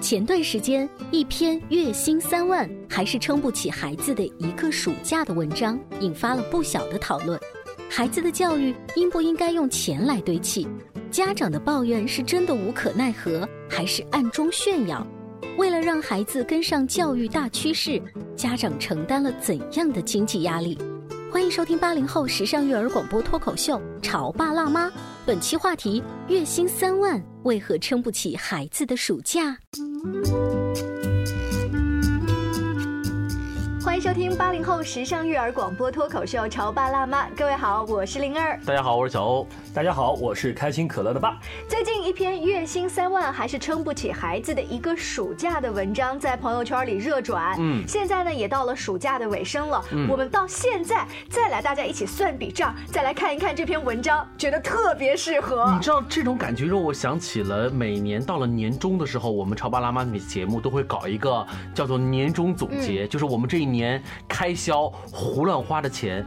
前段时间，一篇月薪三万还是撑不起孩子的一个暑假的文章，引发了不小的讨论。孩子的教育应不应该用钱来堆砌？家长的抱怨是真的无可奈何，还是暗中炫耀？为了让孩子跟上教育大趋势，家长承担了怎样的经济压力？欢迎收听八零后时尚育儿广播脱口秀《潮爸辣妈》，本期话题：月薪三万为何撑不起孩子的暑假？迎收听八零后时尚育儿广播脱口秀《潮爸辣妈》，各位好，我是灵儿。大家好，我是小欧。大家好，我是开心可乐的爸。最近一篇月薪三万还是撑不起孩子的一个暑假的文章在朋友圈里热转。嗯，现在呢也到了暑假的尾声了，我们到现在再来大家一起算笔账，再来看一看这篇文章，觉得特别适合。你知道这种感觉让我想起了每年到了年终的时候，我们潮爸辣妈的节目都会搞一个叫做年终总结，就是我们这一年。开销胡乱花的钱。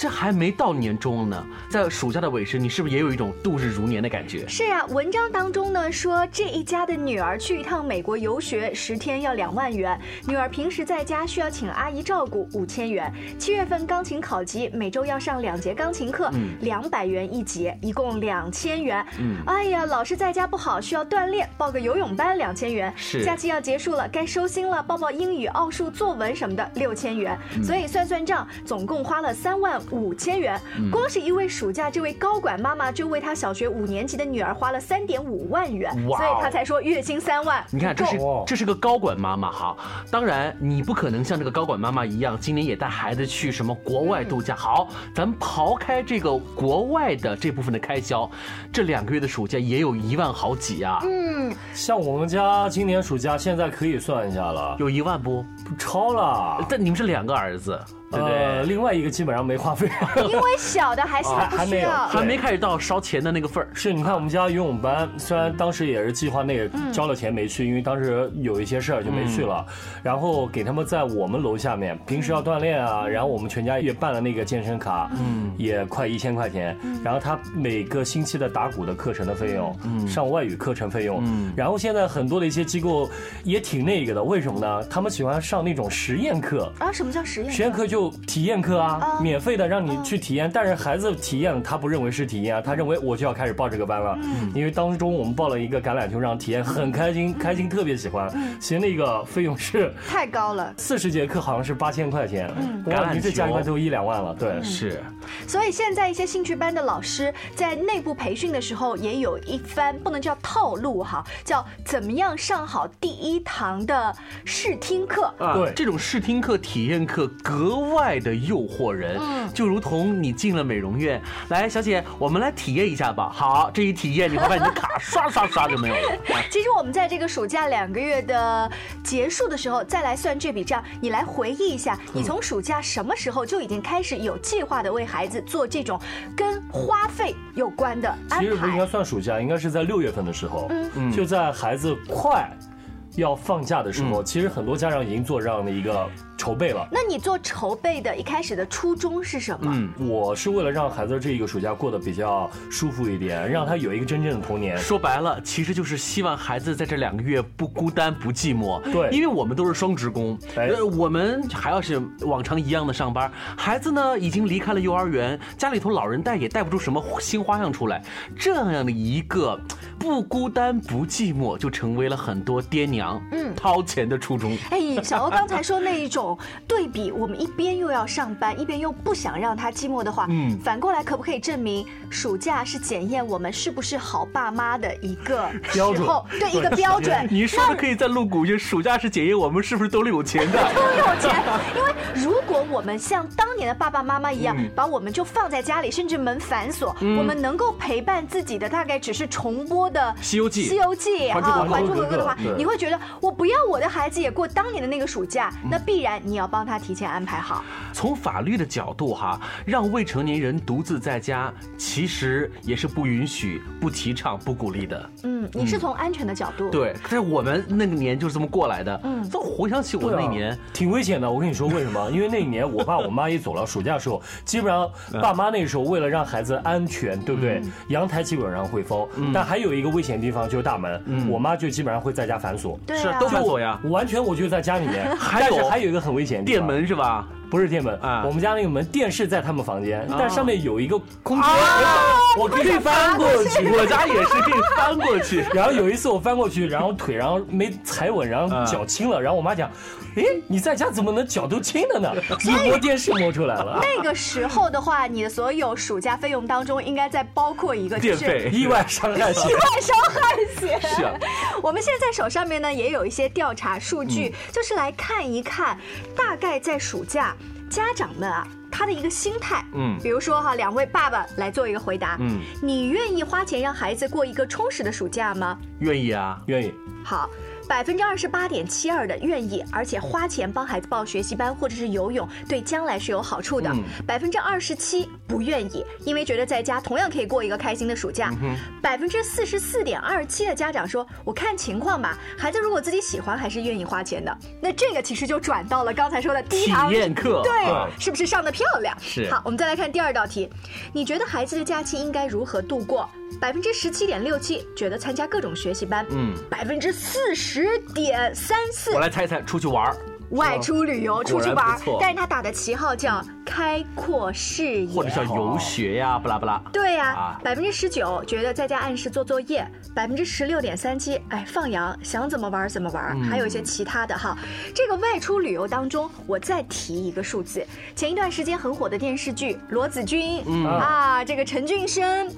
这还没到年终呢，在暑假的尾声，你是不是也有一种度日如年的感觉？是啊，文章当中呢说，这一家的女儿去一趟美国游学，十天要两万元；女儿平时在家需要请阿姨照顾，五千元。七月份钢琴考级，每周要上两节钢琴课，两百元一节，一共两千元。嗯，哎呀，老师在家不好，需要锻炼，报个游泳班两千元。是，假期要结束了，该收心了，报报英语、奥数、作文什么的，六千元。所以算算账，总共花了三万。五千元，光是一位暑假，这位高管妈妈就为她小学五年级的女儿花了三点五万元，所以她才说月薪三万。你看，这是这是个高管妈妈哈。当然，你不可能像这个高管妈妈一样，今年也带孩子去什么国外度假。好，咱们刨开这个国外的这部分的开销，这两个月的暑假也有一万好几啊。嗯，像我们家今年暑假现在可以算一下了，有一万不？不超了。但你们是两个儿子。呃，另外一个基本上没花费，因为小的还还还没有，还没开始到烧钱的那个份儿。是，你看我们家游泳班，虽然当时也是计划内交了钱没去，因为当时有一些事儿就没去了。然后给他们在我们楼下面，平时要锻炼啊，然后我们全家也办了那个健身卡，嗯，也快一千块钱。然后他每个星期的打鼓的课程的费用，嗯，上外语课程费用，嗯，然后现在很多的一些机构也挺那个的，为什么呢？他们喜欢上那种实验课啊？什么叫实验？实验课就体验课啊，免费的让你去体验，但是孩子体验他不认为是体验啊，他认为我就要开始报这个班了，因为当中我们报了一个橄榄球让体验，很开心，开心特别喜欢，其实那个费用是太高了，四十节课好像是八千块钱，橄榄球加一块都一两万了，对，是。所以现在一些兴趣班的老师在内部培训的时候也有一番不能叫套路哈，叫怎么样上好第一堂的试听课。啊，对，这种试听课、体验课格外的。诱惑人，就如同你进了美容院，来，小姐，我们来体验一下吧。好，这一体验，你会把你的卡刷刷刷就没有了。其实我们在这个暑假两个月的结束的时候，再来算这笔账，你来回忆一下，你从暑假什么时候就已经开始有计划的为孩子做这种跟花费有关的安排？其实不应该算暑假，应该是在六月份的时候，嗯，就在孩子快要放假的时候，其实很多家长已经做这样的一个。筹备了。那你做筹备的一开始的初衷是什么？嗯，我是为了让孩子这一个暑假过得比较舒服一点，让他有一个真正的童年。说白了，其实就是希望孩子在这两个月不孤单不寂寞。对因为我们都是双职工，哎呃，我们还要是往常一样的上班，孩子呢已经离开了幼儿园，家里头老人带也带不出什么新花样出来，这样的一个不孤单不寂寞，就成为了很多爹娘嗯掏钱的初衷。哎，小欧刚才说那一种对比，我们一边又要上班，一边又不想让他寂寞的话，嗯，反过来可不可以证明暑假是检验我们是不是好爸妈的一个标准。对一个标准？你说的可以再露骨一些，暑假是检验我们是不是兜里有钱的。兜里有钱，因为如果我们像当年的爸爸妈妈一样，嗯。把我们就放在家里，甚至门反锁，我们能够陪伴自己的大概只是重播的西游记。西游记》啊，《还珠格格的话，你会觉得我不要我的孩子也过当年的那个暑假，嗯。那必然你要帮他提前安排好。从法律的角度哈，让未成年人独自在家，其实也是不允许、不提倡、不鼓励的。嗯，你是从安全的角度，对，但是我们那个年就是这么过来的。嗯，都回想起我那年，挺危险的。我跟你说为什么？因为那一年我爸我妈也走了，暑假的时候，基本上爸妈那时候为了让孩子安全，对不对？阳台基本上会封，但还有一个危险地方就是大门，我妈就基本上会在家反锁。是对啊，都反锁呀，完全我就在家里面，还有但是还有一个很危险电门是吧？不是电门啊我们家那个门电视在他们房间，但上面有一个空间，啊我可以翻过去。我家也是可以翻过去。然后有一次我翻过去，然后腿然后没踩稳，然后脚轻了，然后我妈讲，哎，你在家怎么能脚都青了呢？一摸电视摸出来了，那个时候的话，你的所有暑假费用当中，应该在包括一个就是电费意外伤害险 意。外伤害险。是啊我们现在在手上面呢也有一些调查数据，就是来看一看，大概在暑假家长们啊。他的一个心态，嗯比如说哈，两位爸爸来做一个回答，嗯，你愿意花钱让孩子过一个充实的暑假吗？愿意啊，愿意，好，百分之二十八点七二的愿意，而且花钱帮孩子报学习班或者是游泳，对将来是有好处的。百分之二十七不愿意，因为觉得在家同样可以过一个开心的暑假。百分之四十四点二七的家长说，我看情况吧，孩子如果自己喜欢，还是愿意花钱的。那这个其实就转到了刚才说的第一堂体验课对啊，是不是上的漂亮？是。好，我们再来看第二道题，你觉得孩子的假期应该如何度过？百分之十七点六七觉得参加各种学习班，嗯，百分之四十点三四。我来猜猜，出去玩儿。外出旅游、出去玩但是他打的旗号叫开阔视野，或者叫游学呀，不拉不拉。对呀、啊百分之十九觉得在家按时做作业，百分之十六点三七，哎，放羊，想怎么玩怎么玩，嗯还有一些其他的哈。这个外出旅游当中，我再提一个数字，前一段时间很火的电视剧《罗子君》嗯啊，这个陈俊生。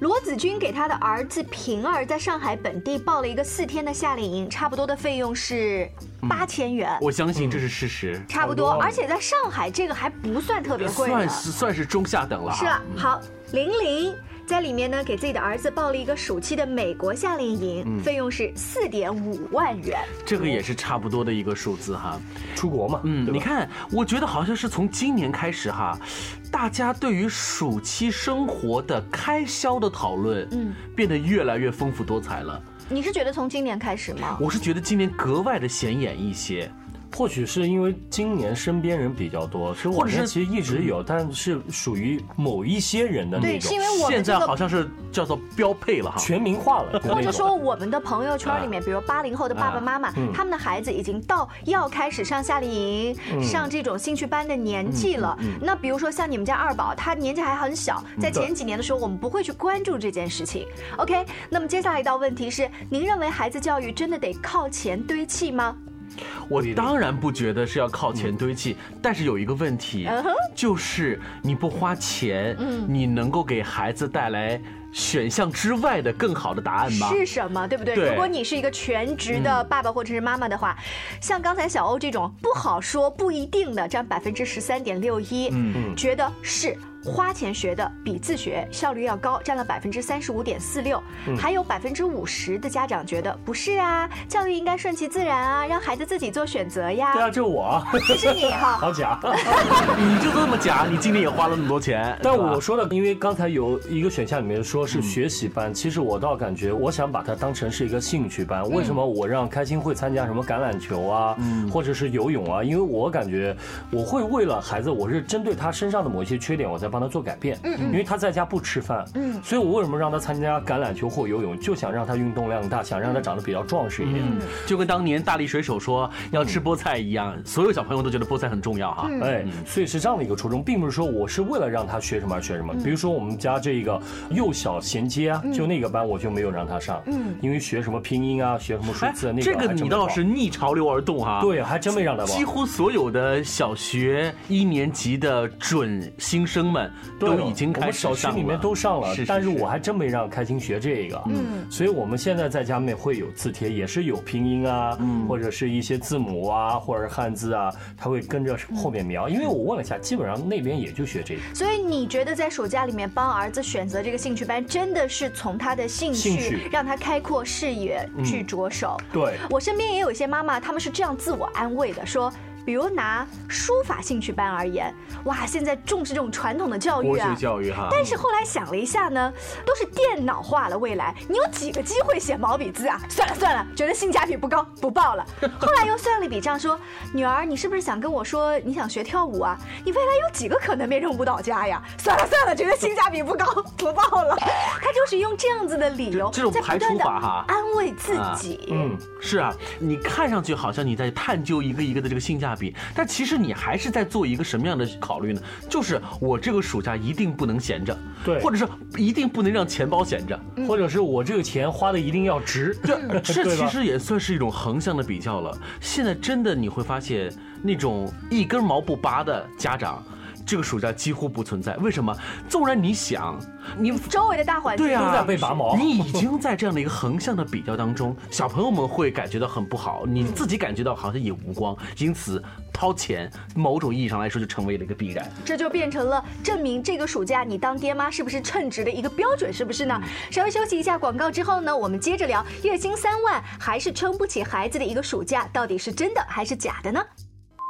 罗子君给他的儿子平儿在上海本地报了一个四天的夏令营，差不多的费用是八千元，我相信这是事实，差不多，多。而且在上海这个还不算特别贵，算是算是中下等了。是啊，好，玲玲在里面呢给自己的儿子报了一个暑期的美国夏令营，费用是四点五万元。这个也是差不多的一个数字哈。出国嘛，嗯，你看，我觉得好像是从今年开始哈，大家对于暑期生活的开销的讨论，嗯，变得越来越丰富多彩了。你是觉得从今年开始吗？我是觉得今年格外的显眼一些。或许是因为今年身边人比较多，其实或者是往年其实一直有，但是属于某一些人的那对，种是因为我们现在。好像是叫做标配了哈。全民化了 或者说，我们的朋友圈里面，比如八零后的爸爸妈妈，他们的孩子已经到要开始上夏令营、上这种兴趣班的年纪了。那比如说像你们家二宝，他年纪还很小，在前几年的时候，我们不会去关注这件事情。OK，那么接下来一道问题是：您认为孩子教育真的得靠钱堆砌吗？我当然不觉得是要靠钱堆砌，但是有一个问题嗯，就是你不花钱，你能够给孩子带来选项之外的更好的答案吗？是什么，对不对？对如果你是一个全职的爸爸或者是妈妈的话，像刚才小欧这种不好说、不一定的，占百分之十三点六一，嗯觉得是。花钱学的比自学效率要高，占了百分之三十五点四六，还有百分之五十的家长觉得不是啊，教育应该顺其自然啊，让孩子自己做选择呀。对啊，就我啊，是你哈，好假。你就这么假，你今年也花了那么多钱。但我说的，因为刚才有一个选项里面说说是学习班，其实我倒感觉，我想把它当成是一个兴趣班。为什么我让开心会参加什么橄榄球啊，或者是游泳啊？因为我感觉我会为了孩子，我是针对他身上的某一些缺点，我在帮他做改变。嗯因为他在家不吃饭，嗯，所以我为什么让他参加橄榄球或游泳，就想让他运动量大，想让他长得比较壮实一点。就跟当年大力水手说要吃菠菜一样，所有小朋友都觉得菠菜很重要哈。哎，所以是这样的一个初衷，并不是说我是为了让他学什么而学什么。比如说我们家这个幼小衔接啊，就那个班我就没有让他上，嗯，因为学什么拼音啊，学什么数字啊，那个这个你倒是逆潮流而动哈。对，还真没让他报几。乎所有的小学一年级的准新生们对都已经我们开始上小区里面都上了，是是但是是我还真没让开心学这个，嗯，所以我们现在在家里面会有字帖，也是有拼音啊，嗯或者是一些字母啊，或者是汉字啊，他会跟着后面描。因为我问了一下，基本上那边也就学这个。所以你觉得在暑假里面帮儿子选择这个兴趣班，真的是从他的兴趣兴趣让他开阔视野去着手？对，我身边也有一些妈妈，他们是这样自我安慰的，说。比如拿书法兴趣班而言，哇，现在重视这种传统的教育国啊学，教育哈。但是后来想了一下呢，都是电脑化了，未来你有几个机会写毛笔字啊？算了算了，觉得性价比不高，不报了。后来又算了一笔账，说女儿，你是不是想跟我说你想学跳舞啊？你未来有几个可能变成舞蹈家呀？算了算了，觉得性价比不高，不报了。他就是用这样子的理由，这种排在不断地除法哈安慰自己。嗯，是啊，你看上去好像你在探究一个一个的这个性价比，但其实你还是在做一个什么样的考虑呢？就是我这个暑假一定不能闲着，对或者是一定不能让钱包闲着。或者是我这个钱花的一定要值，这 这其实也算是一种横向的比较了。现在真的你会发现，那种一根毛不拔的家长，这个暑假几乎不存在。为什么？纵然你想，你 周围的大环境对啊，都在被拔毛 你已经在这样的一个横向的比较当中，小朋友们会感觉到很不好，你自己感觉到好像也无光，因此掏钱，某种意义上来说就成为了一个必然。这就变成了证明这个暑假你当爹妈是不是称职的一个标准，是不是呢？稍微休息一下广告之后呢，我们接着聊月薪三万还是撑不起孩子的一个暑假，到底是真的还是假的呢？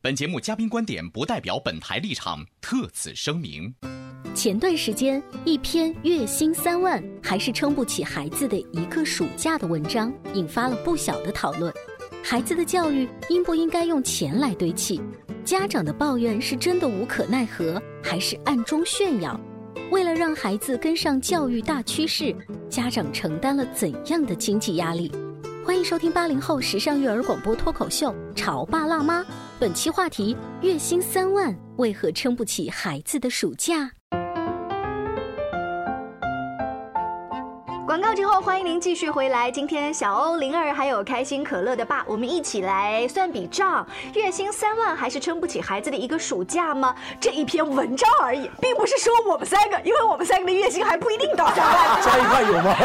本节目嘉宾观点不代表本台立场，特此声明。前段时间，一篇月薪三万还是撑不起孩子的一个暑假的文章，引发了不小的讨论。孩子的教育应不应该用钱来堆砌？家长的抱怨是真的无可奈何，还是暗中炫耀？为了让孩子跟上教育大趋势，家长承担了怎样的经济压力？欢迎收听八零后时尚育儿广播脱口秀《潮爸辣妈》，本期话题：月薪三万为何撑不起孩子的暑假？后，欢迎您继续回来。今天小欧、灵儿还有开心可乐的爸，我们一起来算笔账：月薪三万还是撑不起孩子的一个暑假吗？这一篇文章而已，并不是说我们三个，因为我们三个的月薪还不一定到三万。加一块有吗？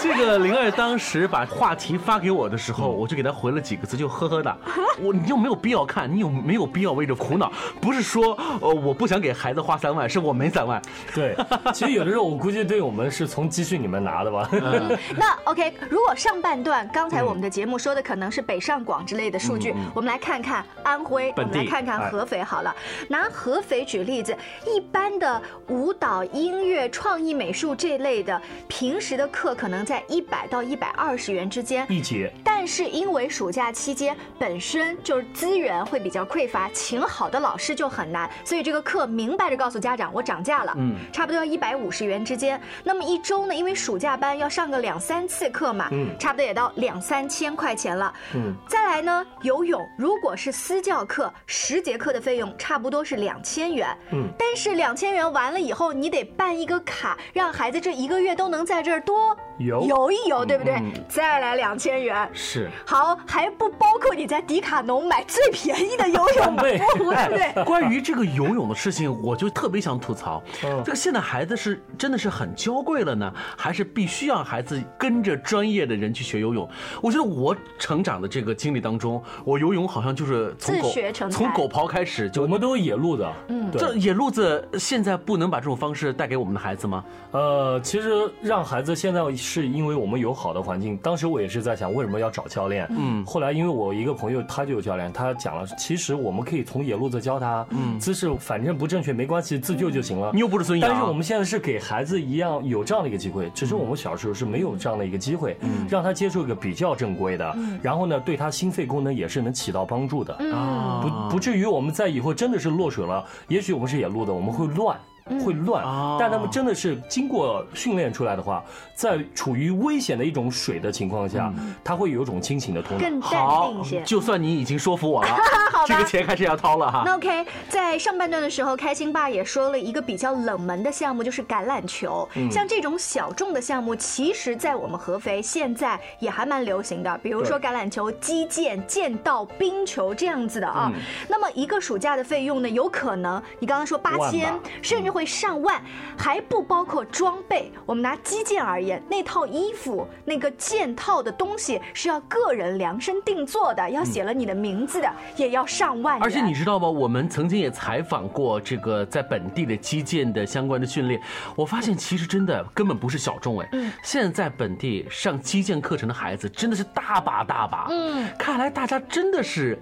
这个灵儿当时把话题发给我的时候，我就给他回了几个字，就呵呵的。我你就没有必要看，你有没有必要为这苦恼？不是说呃我不想给孩子花三万，是我没三万。对，其实有的时候我估计对我们是从积蓄里面拿的吧。那 OK，如果上半段刚才我们的节目说的可能是北上广之类的数据，我们来看看安徽，我们来看看合肥好了。拿合肥举例子，一般的舞蹈、音乐、创意美术这类的，平时的课可能在一百到一百二十元之间。一节，但但是因为暑假期间本身就是资源会比较匮乏，请好的老师就很难，所以这个课明白着告诉家长，我涨价了，嗯，差不多要一百五十元之间。那么一周呢，因为暑假班要上个两三次课嘛，嗯，差不多也到两三千块钱了，嗯。再来呢，游泳如果是私教课，十节课的费用差不多是两千元，嗯，但是两千元完了以后，你得办一个卡，让孩子这一个月都能在这儿多。游游一游，对不对？再来两千元，是好，还不包括你在迪卡侬买最便宜的游泳服，对不对？关于这个游泳的事情，我就特别想吐槽，这个现在孩子是真的是很娇贵了呢，还是必须让孩子跟着专业的人去学游泳？我觉得我成长的这个经历当中，我游泳好像就是从狗从狗刨开始，就我们都是野路子，嗯，这野路子现在不能把这种方式带给我们的孩子吗？呃，其实让孩子现在。是因为我们有好的环境，当时我也是在想为什么要找教练。嗯，后来因为我一个朋友他就有教练，他讲了，其实我们可以从野路子教他，嗯，姿势反正不正确没关系，自救就行了。你又不是孙杨。但是我们现在是给孩子一样有这样的一个机会，只是我们小时候是没有这样的一个机会，嗯，让他接触一个比较正规的，然后呢，对他心肺功能也是能起到帮助的，啊，不不至于我们在以后真的是落水了，也许我们是野路的，我们会乱。会乱，但他们真的是经过训练出来的话，在处于危险的一种水的情况下，他会有一种清醒的头脑，更淡定一些。就算你已经说服我了，这个钱还是要掏了哈。那 OK，在上半段的时候，开心爸也说了一个比较冷门的项目，就是橄榄球。像这种小众的项目，其实，在我们合肥现在也还蛮流行的。比如说橄榄球、击剑、剑道、冰球这样子的啊。那么一个暑假的费用呢，有可能你刚刚说八千，甚至会。上万还不包括装备。我们拿击剑而言，那套衣服、那个剑套的东西是要个人量身定做的，要写了你的名字的，也要上万。而且你知道吗？我们曾经也采访过这个在本地的击剑的相关的训练，我发现其实真的根本不是小众哎。嗯。现在在本地上击剑课程的孩子真的是大把大把。嗯。看来大家真的是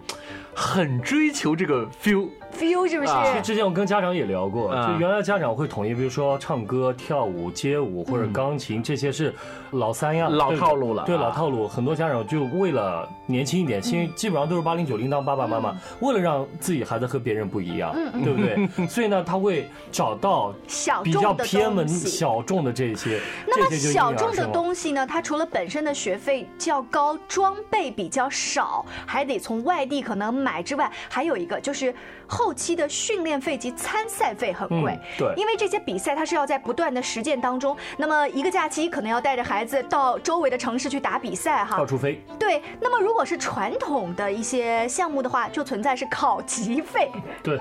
很追求这个 feel。feel 是不是？之前我跟家长也聊过，就原来家长会统一，比如说唱歌、跳舞、街舞或者钢琴，这些是老三样、老套路了。对老套路，很多家长就为了年轻一点，因为基本上都是八零九零当爸爸妈妈，为了让自己孩子和别人不一样，对不对？所以呢，他会找到比较偏门、小众的这些。那么小众的东西呢？它除了本身的学费较高、装备比较少，还得从外地可能买之外，还有一个就是。后期的训练费及参赛费很贵，对，因为这些比赛它是要在不断的实践当中，那么一个假期可能要带着孩子到周围的城市去打比赛哈，到处飞。对，那么如果是传统的一些项目的话，就存在是考级费。对，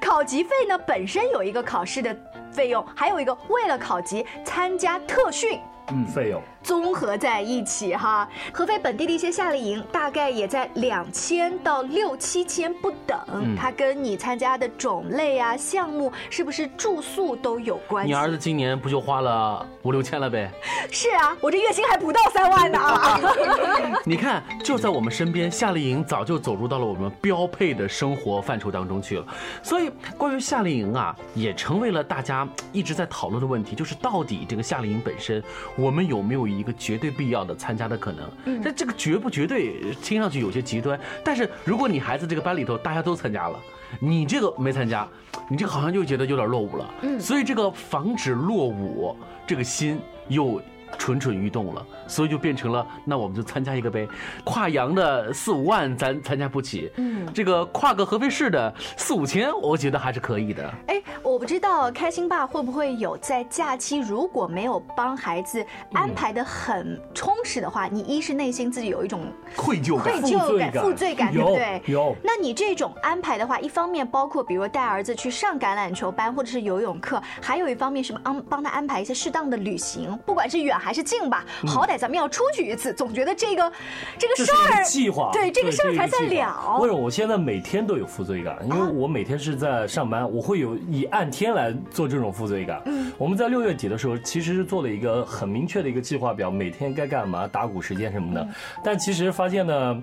考级费呢本身有一个考试的费用，还有一个为了考级参加特训。嗯，费用综合在一起哈，合肥本地的一些夏令营大概也在两千到六七千不等，它跟你参加的种类啊、项目是不是住宿都有关系。你儿子今年不就花了五六千了呗？是啊，我这月薪还不到三万呢啊！你看，就在我们身边，夏令营早就走入到了我们标配的生活范畴当中去了。所以，关于夏令营啊，也成为了大家一直在讨论的问题，就是到底这个夏令营本身。我们有没有一个绝对必要的参加的可能？嗯，但这个绝不绝对，听上去有些极端。但是如果你孩子这个班里头大家都参加了，你这个没参加，你这个好像就觉得有点落伍了。嗯，所以这个防止落伍，这个心又。蠢蠢欲动了，所以就变成了，那我们就参加一个呗。跨洋的四五万咱参加不起，嗯，这个跨个合肥市的四五千，我觉得还是可以的。哎，我不知道开心爸会不会有在假期如果没有帮孩子安排的很充实的话，你一是内心自己有一种愧疚感、愧疚感、负罪感，对不对？有。那你这种安排的话，一方面包括比如带儿子去上橄榄球班或者是游泳课，还有一方面是帮帮他安排一些适当的旅行，不管是远。还是静吧，好歹咱们要出去一次，总觉得这个这个事儿计划，对这个事儿才算了。为什么我现在每天都有负罪感？因为我每天是在上班，我会有以按天来做这种负罪感。嗯，我们在六月底的时候，其实是做了一个很明确的一个计划表，每天该干嘛，打鼓时间什么的。但其实发现呢。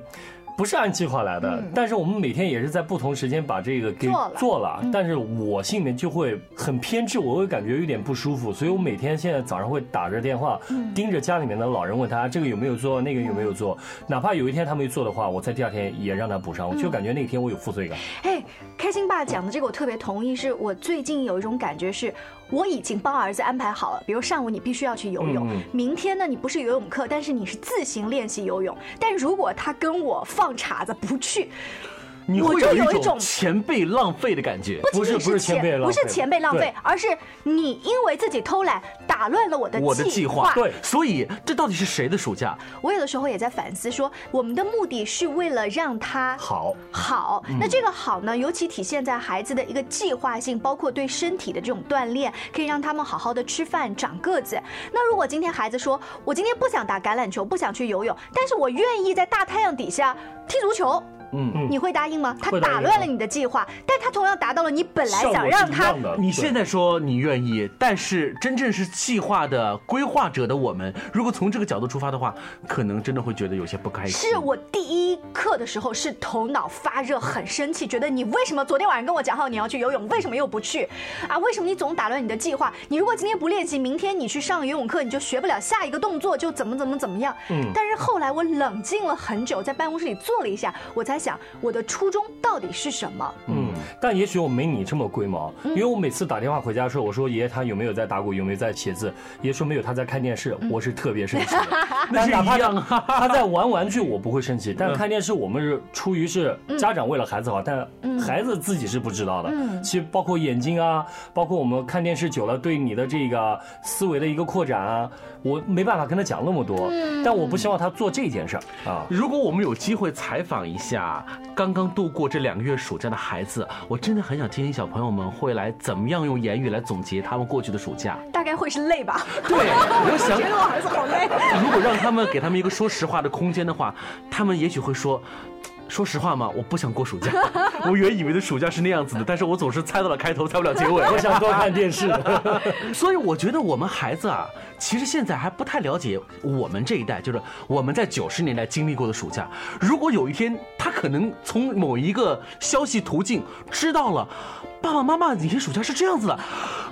不是按计划来的，嗯。但是我们每天也是在不同时间把这个给做了。但是我心里面就会很偏执，我会感觉有点不舒服，所以我每天现在早上会打着电话，嗯。盯着家里面的老人问他这个有没有做，那个有没有做，哪怕有一天他没做的话，我在第二天也让他补上，我就感觉那天我有负罪感。哎，开心爸讲的这个我特别同意，是我最近有一种感觉是，我已经帮儿子安排好了，比如上午你必须要去游泳，明天呢你不是游泳课，但是你是自行练习游泳，但如果他跟我放岔子不去，你我会有一种就有一种钱被浪费的感觉。不是不是前被浪费不是前被浪费，而是你因为自己偷懒打乱了我的我的计划，对所以这到底是谁的暑假？我有的时候也在反思说，我们的目的是为了让他好，好，那这个好呢，尤其体现在孩子的一个计划性，包括对身体的这种锻炼，可以让他们好好的吃饭、长个子。那如果今天孩子说，我今天不想打橄榄球，不想去游泳，但是我愿意在大太阳底下踢足球。嗯，你会答应吗？他打乱了你的计划，但他同样达到了你本来想让他。你现在说你愿意，但是真正是计划的规划者的我们，如果从这个角度出发的话，可能真的会觉得有些不开心。是我第一课的时候是头脑发热，很生气，觉得你为什么昨天晚上跟我讲好你要去游泳，为什么又不去？啊，为什么你总打乱你的计划？你如果今天不练习，明天你去上游泳课，你就学不了下一个动作，就怎么怎么怎么样。嗯但是后来我冷静了很久，在办公室里坐了一下，我才想我的初衷到底是什么？嗯，但也许我没你这么龟毛，嗯。因为我每次打电话回家的时候，我说爷爷他有没有在打鼓，有没有在写字，爷爷说没有，他在看电视，我是特别生气的。但哪怕一样他他在玩玩具，我不会生气，但是看电视我们是出于是家长为了孩子好，但孩子自己是不知道的。嗯。其实包括眼睛啊，包括我们看电视久了对你的这个思维的一个扩展啊，我没办法跟他讲那么多，但我不希望他做这件事儿啊。如果我们有机会采访一下刚刚度过这两个月暑假的孩子，我真的很想听听小朋友们会来怎么样用言语来总结他们过去的暑假。大概会是累吧？对，我想 觉得我儿子好累。如果让他们给他们一个说实话的空间的话，他们也许会说。说实话嘛，我不想过暑假。我原以为的暑假是那样子的，但是我总是猜到了开头，猜不了结尾。我想多看电视。所以我觉得我们孩子啊，其实现在还不太了解我们这一代，就是我们在九十年代经历过的暑假。如果有一天他可能从某一个消息途径知道了。爸爸妈妈以前暑假是这样子的，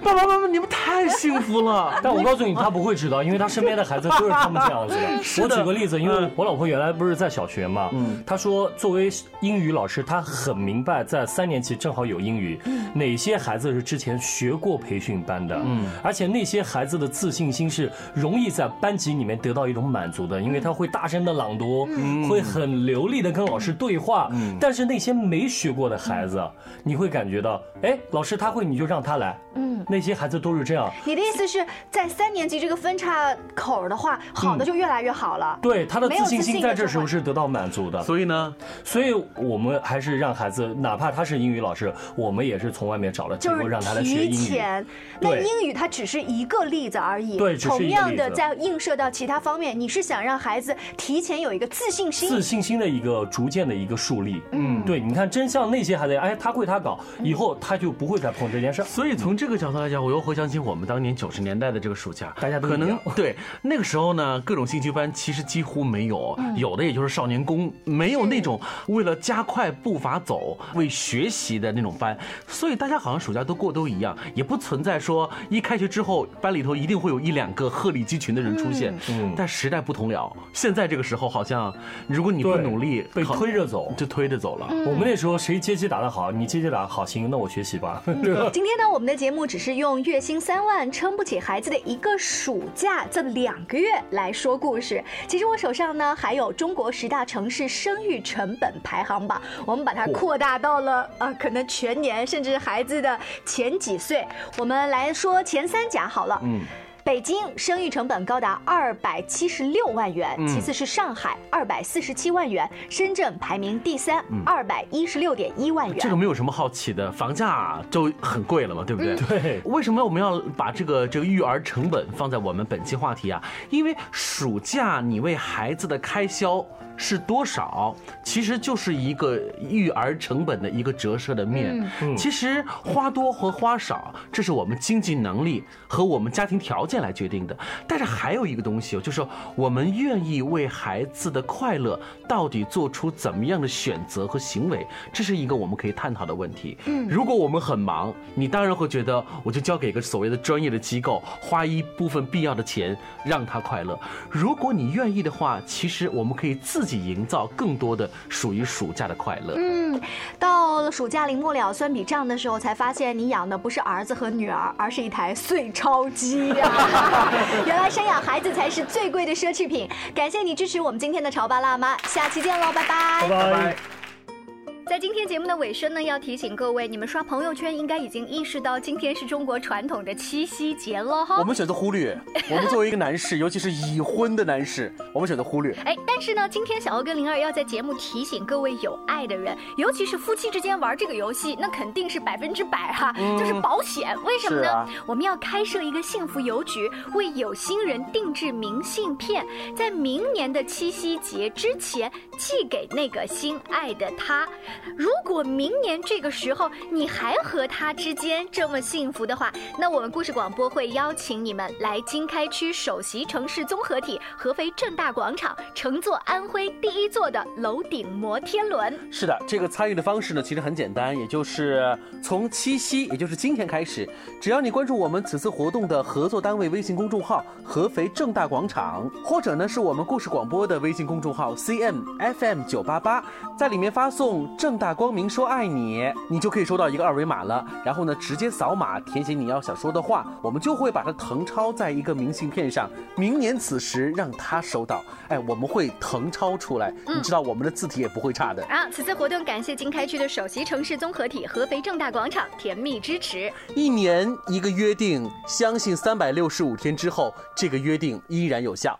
爸爸妈妈你们太幸福了。但我告诉你，他不会知道，因为他身边的孩子都是他们这样子的。我举个例子，因为嗯我老婆原来不是在小学嘛，嗯她说作为英语老师，他很明白在三年级正好有英语，哪些孩子是之前学过培训班的，嗯。而且那些孩子的自信心是容易在班级里面得到一种满足的，因为他会大声的朗读，会很流利的跟老师对话。但是那些没学过的孩子，你会感觉到，哎，老师他会，你就让他来。嗯，那些孩子都是这样。你的意思是在三年级这个分叉口的话，好的就越来越好了。对他的自信心在这时候是得到满足的，所以呢，所以我们还是让孩子，哪怕他是英语老师，我们也是从外面找了机就是构让他来学提英语。前，那英语它只是一个例子而已。对同样的在映射到其他方面，你是想让孩子提前有一个自信心。自信心的一个逐渐的一个树立，嗯，对，你看，真像那些孩子，哎，他会他搞，以后他就不会再碰这件事儿。所以从这个角度来讲，我又回想起我们当年九十年代的这个暑假，大家都可能对那个时候呢，各种兴趣班其实几乎没有，嗯有的也就是少年宫，没有那种为了加快步伐走、为学习的那种班。所以大家好像暑假都过都一样，也不存在说一开学之后班里头一定会有一两个鹤立鸡群的人出现。嗯但时代不同了，现在这个时候好像如果你不努力，被推着走。就推着走了。我们那时候谁阶级打得好，你阶级打得好，行，那我学习吧。今天呢，我们的节目只是用月薪三万撑不起孩子的一个暑假这两个月来说故事。其实我手上呢还有中国十大城市生育成本排行榜，我们把它扩大到了呃可能全年甚至孩子的前几岁。我们来说前三甲好了。嗯。北京生育成本高达二百七十六万元，嗯其次是上海二百四十七万元，深圳排名第三，嗯二百一十六点一万元。这个没有什么好奇的，房价就很贵了嘛，对不对？对为什么我们要把这个这个育儿成本放在我们本期话题啊？因为暑假你为孩子的开销是多少，其实就是一个育儿成本的一个折射的面。嗯其实花多和花少，这是我们经济能力和我们家庭条件来决定的。但是还有一个东西哦，就是我们愿意为孩子的快乐到底做出怎么样的选择和行为，这是一个我们可以探讨的问题。嗯，如果我们很忙，你当然会觉得我就交给一个所谓的专业的机构，花一部分必要的钱让他快乐。如果你愿意的话，其实我们可以自己营造更多的属于暑假的快乐。嗯，到了暑假临末了，算笔账的时候，才发现你养的不是儿子和女儿，而是一台碎钞机呀、原来生养孩子才是最贵的奢侈品。感谢你支持我们今天的潮爸辣妈，下期见喽，拜拜。拜拜。在今天节目的尾声呢，要提醒各位，你们刷朋友圈应该已经意识到今天是中国传统的七夕节了哈。我们选择忽略。我们作为一个男士，尤其是已婚的男士，我们选择忽略。哎，但是呢，今天小欧跟灵儿要在节目提醒各位有爱的人，尤其是夫妻之间玩这个游戏，那肯定是百分之百哈，就是保险。为什么呢？啊我们要开设一个幸福邮局，为有心人定制明信片，在明年的七夕节之前寄给那个心爱的他。如果明年这个时候你还和他之间这么幸福的话，那我们故事广播会邀请你们来经开区首席城市综合体合肥正大广场，乘坐安徽第一座的楼顶摩天轮。是的，这个参与的方式呢，其实很简单，也就是从七夕，也就是今天开始，只要你关注我们此次活动的合作单位微信公众号“合肥正大广场”，或者呢是我们故事广播的微信公众号 “CMFM 九八八”，在里面发送“正大光明说爱你”，你就可以收到一个二维码了。然后呢，直接扫码填写你要想说的话，我们就会把它誊抄在一个明信片上，明年此时让他收到。哎，我们会誊抄出来，你知道我们的字体也不会差的。啊，此次活动感谢经开区的首席城市综合体合肥正大广场甜蜜支持。一年一个约定，相信三百六十五天之后，这个约定依然有效。